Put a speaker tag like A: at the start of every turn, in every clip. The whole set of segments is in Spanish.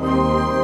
A: Música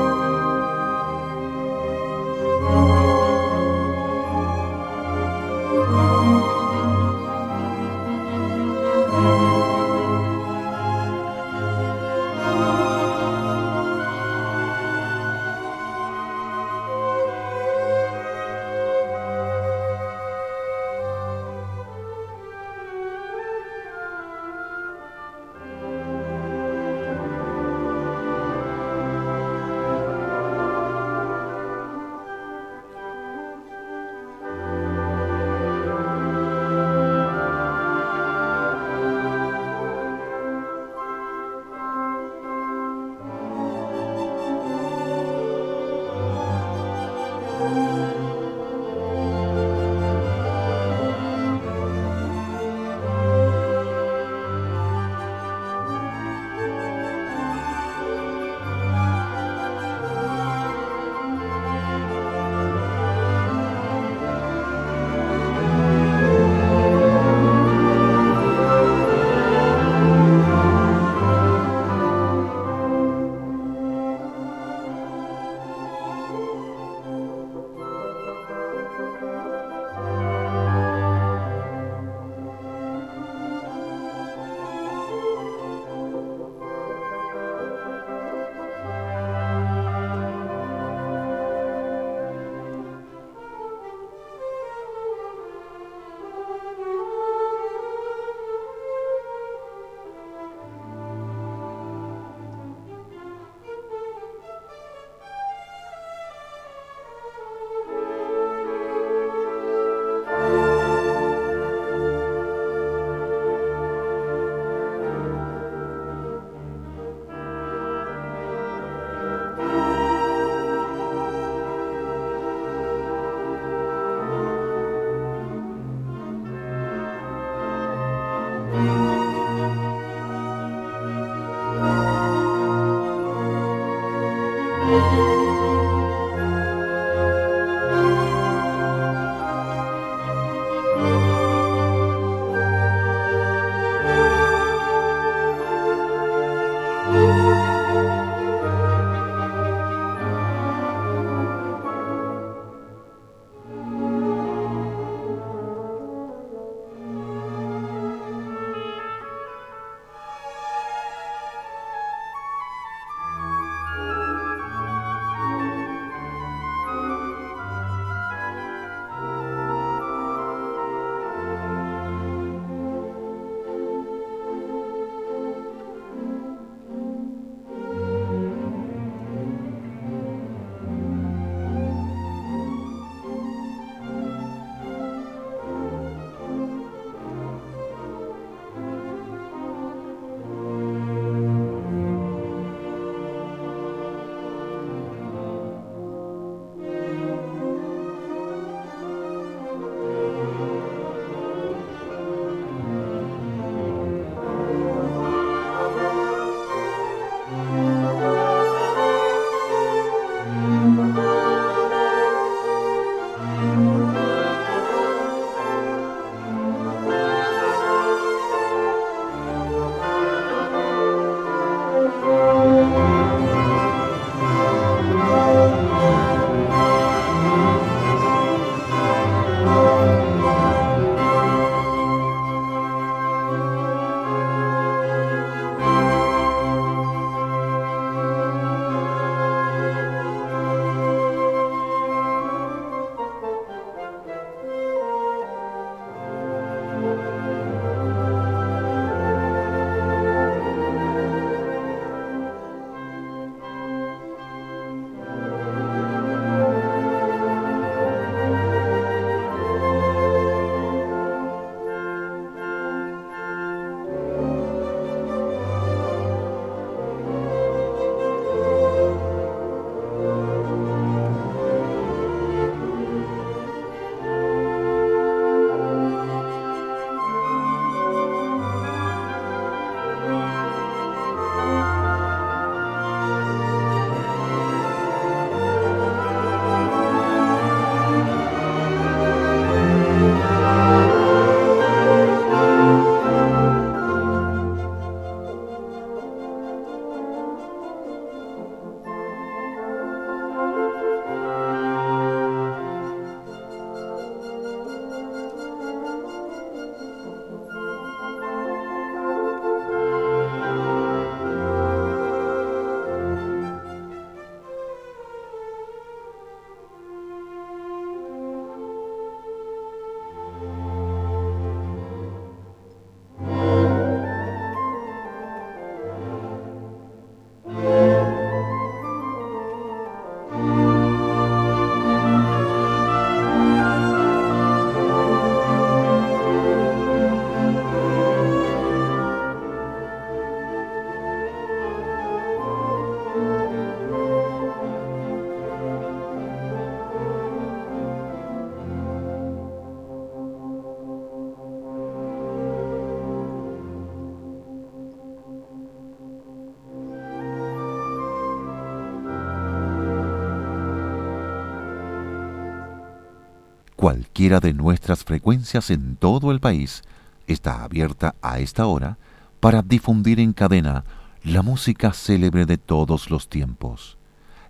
A: Cualquiera de nuestras frecuencias en todo el país está abierta a esta hora para difundir en cadena la música célebre de todos los tiempos.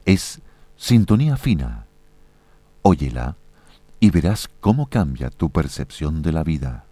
A: Es sintonía fina. Óyela y verás cómo cambia tu percepción de la vida.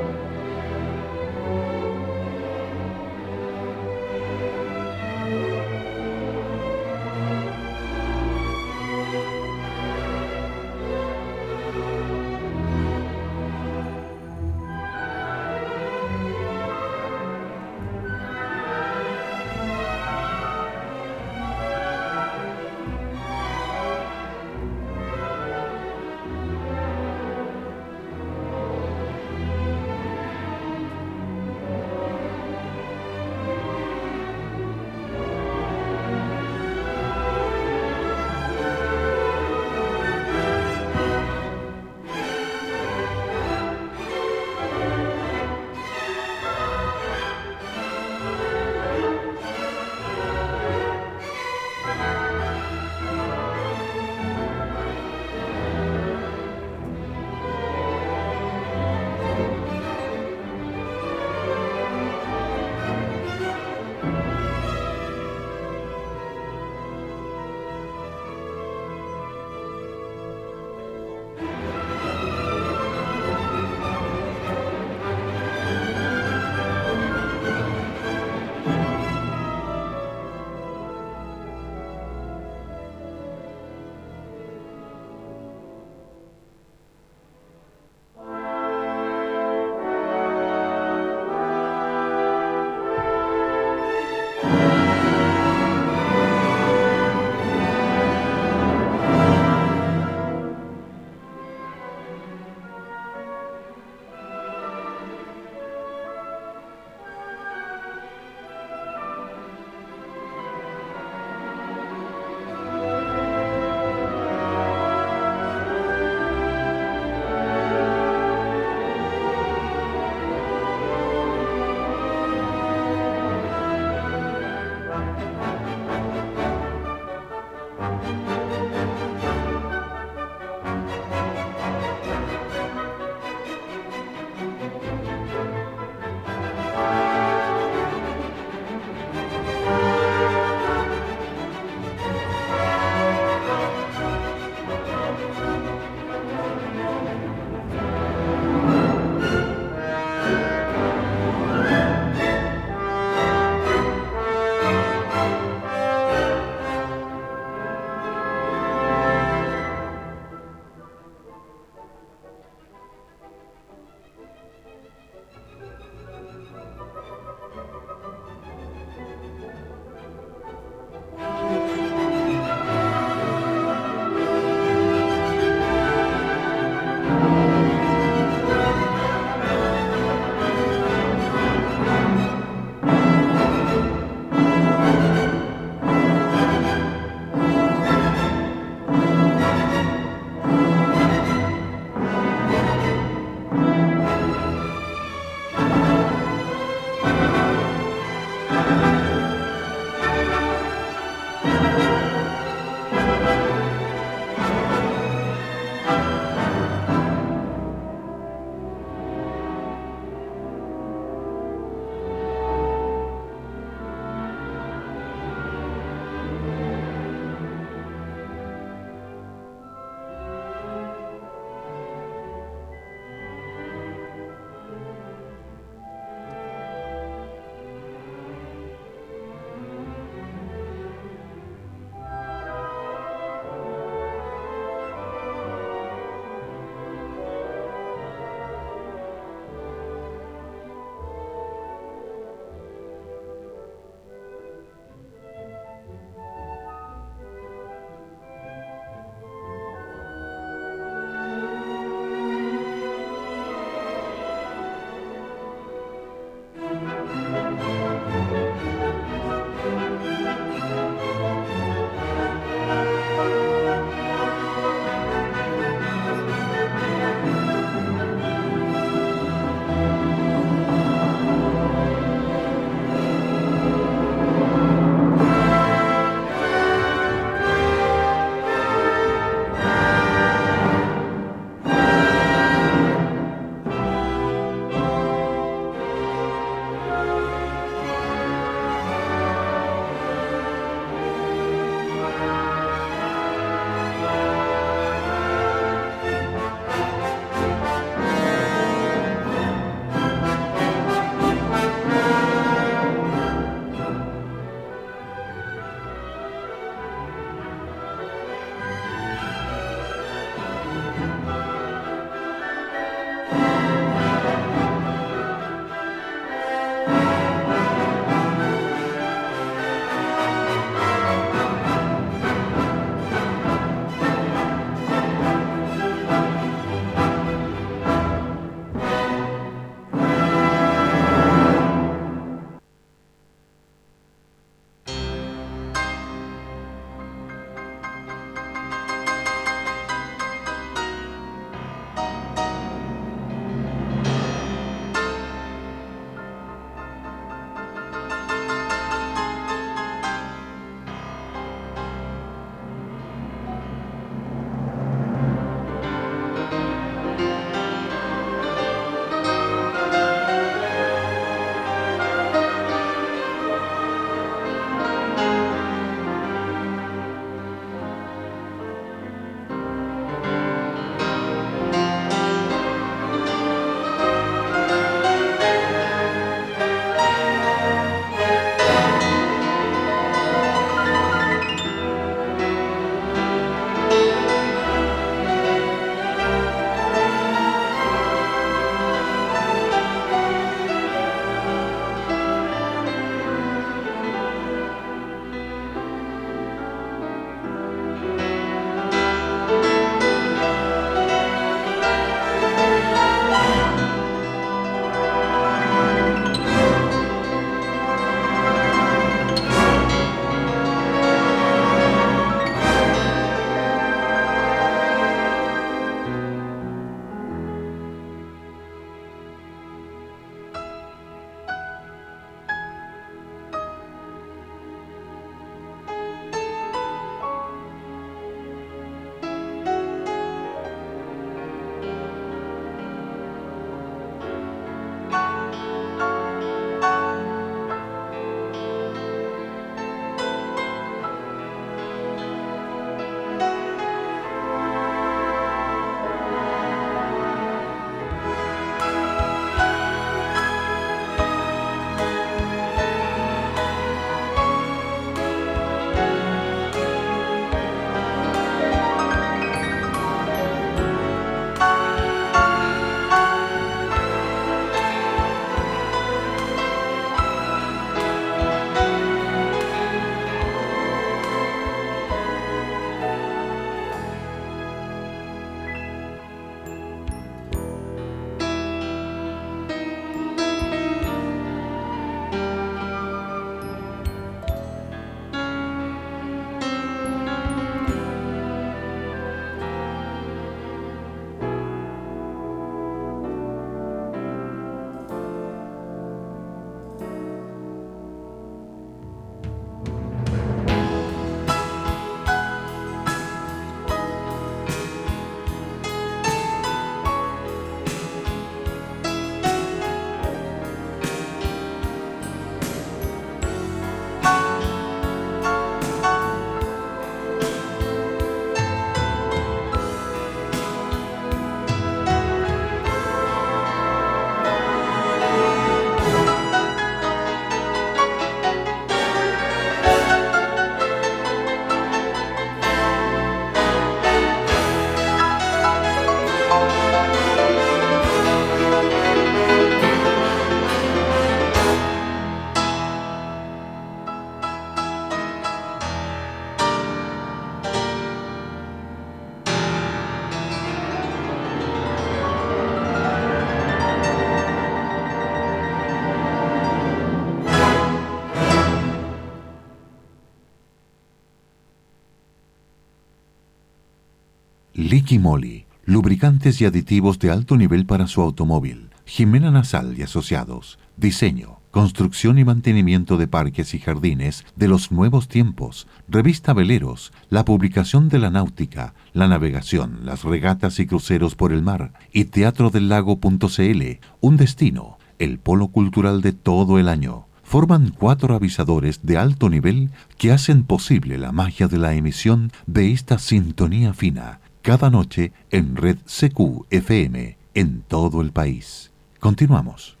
A: Liqui Moly, lubricantes y aditivos de alto nivel para su automóvil. Jimena Nasal y Asociados, diseño, construcción y mantenimiento de parques y jardines de los nuevos tiempos, revista Veleros, la publicación de la náutica, la navegación, las regatas y cruceros por el mar, y Teatro del Lago.cl, un destino, el polo cultural de todo el año. Forman cuatro avisadores de alto nivel que hacen posible la magia de la emisión de esta sintonía fina, cada noche en Red CQ FM, en todo el país. Continuamos.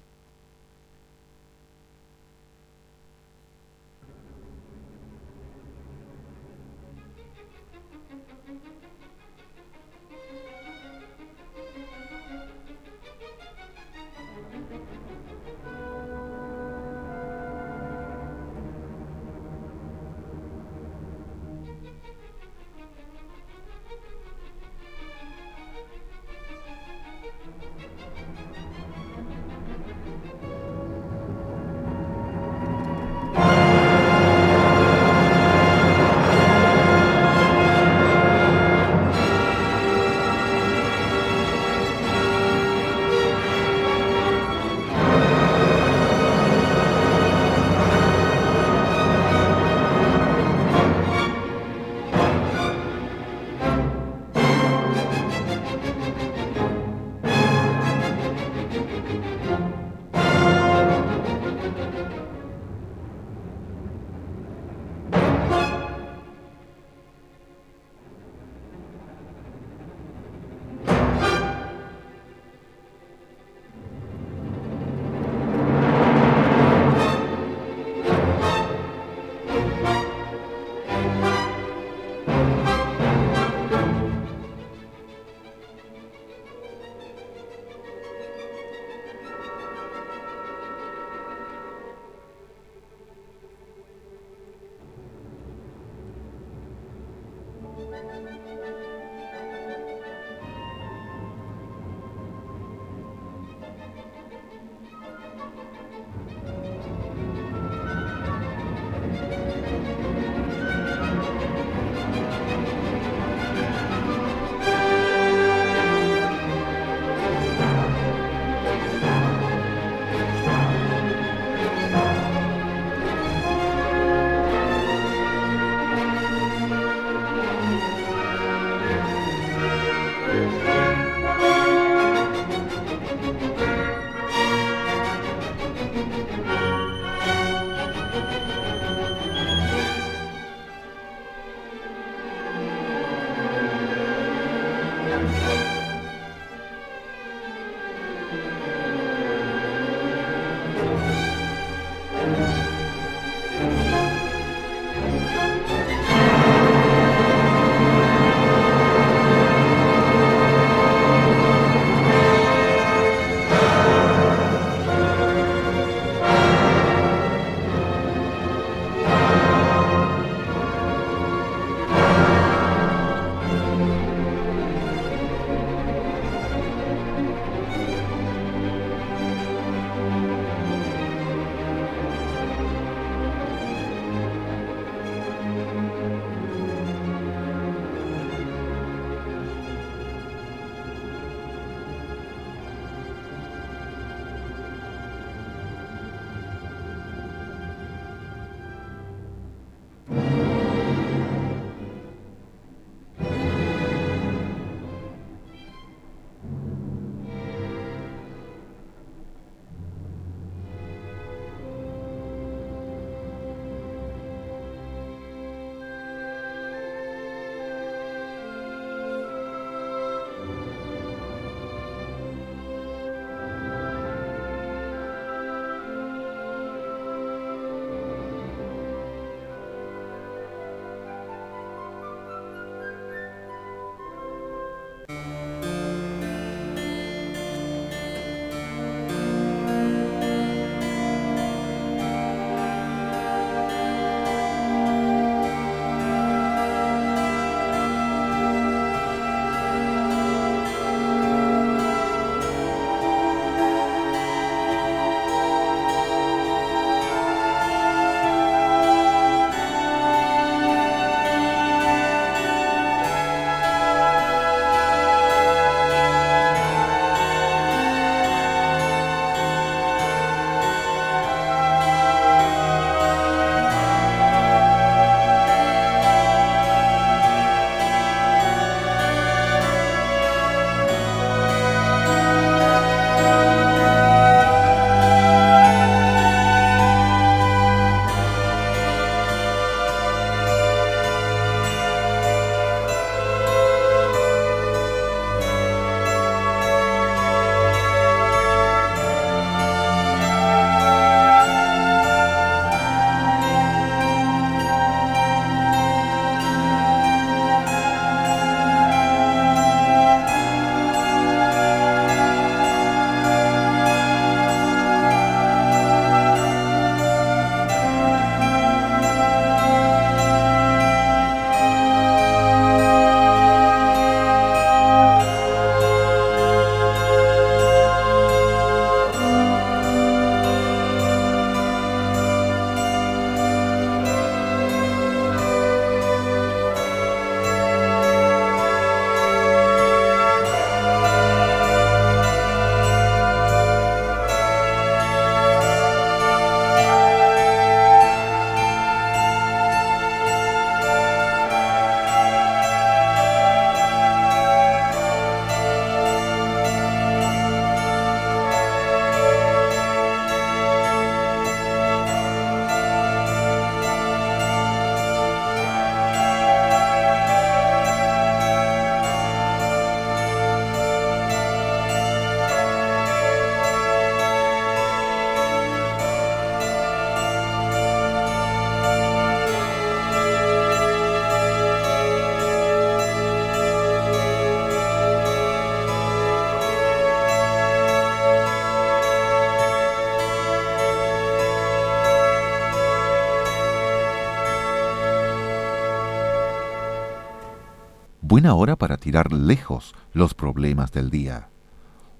A: Buena hora para tirar lejos los problemas del día.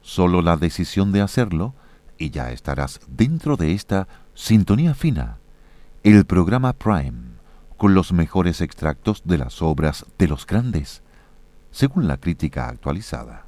A: Solo la decisión de hacerlo y ya estarás dentro de esta sintonía fina, el programa Prime, con los mejores extractos de las obras de los grandes, según la crítica actualizada.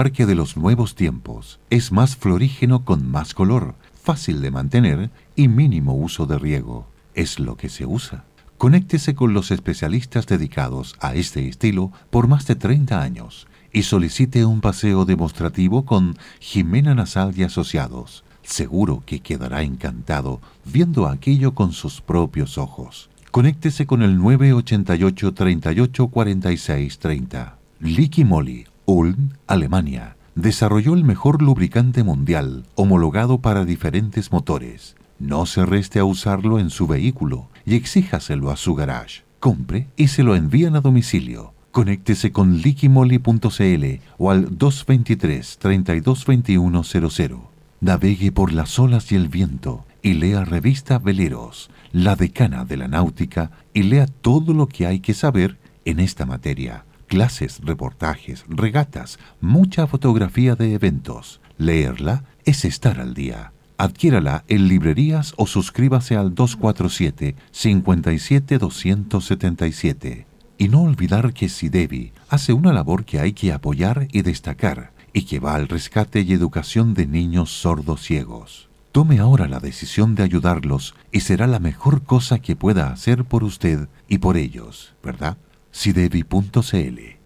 A: parque de los nuevos tiempos es más florígeno con más color, fácil de mantener y mínimo uso de riego. Es lo que se usa. Conéctese con los especialistas dedicados a este estilo por más de 30 años y solicite un paseo demostrativo con Jimena Nasal y Asociados. Seguro que quedará encantado viendo aquello con sus propios ojos. Conéctese con el 988 38 46 30. Licky Molly Ulm, Alemania, desarrolló el mejor lubricante mundial homologado para diferentes motores. No se reste a usarlo en su vehículo y exíjaselo a su garage. Compre y se lo envían a domicilio. Conéctese con liquimoli.cl o al 223-322100. Navegue por las olas y el viento y lea revista Veleros, la decana de la náutica, y lea todo lo que hay que saber en esta materia clases, reportajes, regatas, mucha fotografía de eventos. Leerla es estar al día. Adquiérala en librerías o suscríbase al 247-57-277. Y no olvidar que Sidevi hace una labor que hay que apoyar y destacar, y que va al rescate y educación de niños sordos ciegos. Tome ahora la decisión de ayudarlos y será la mejor cosa que pueda hacer por usted y por ellos, ¿verdad? sidevi.cl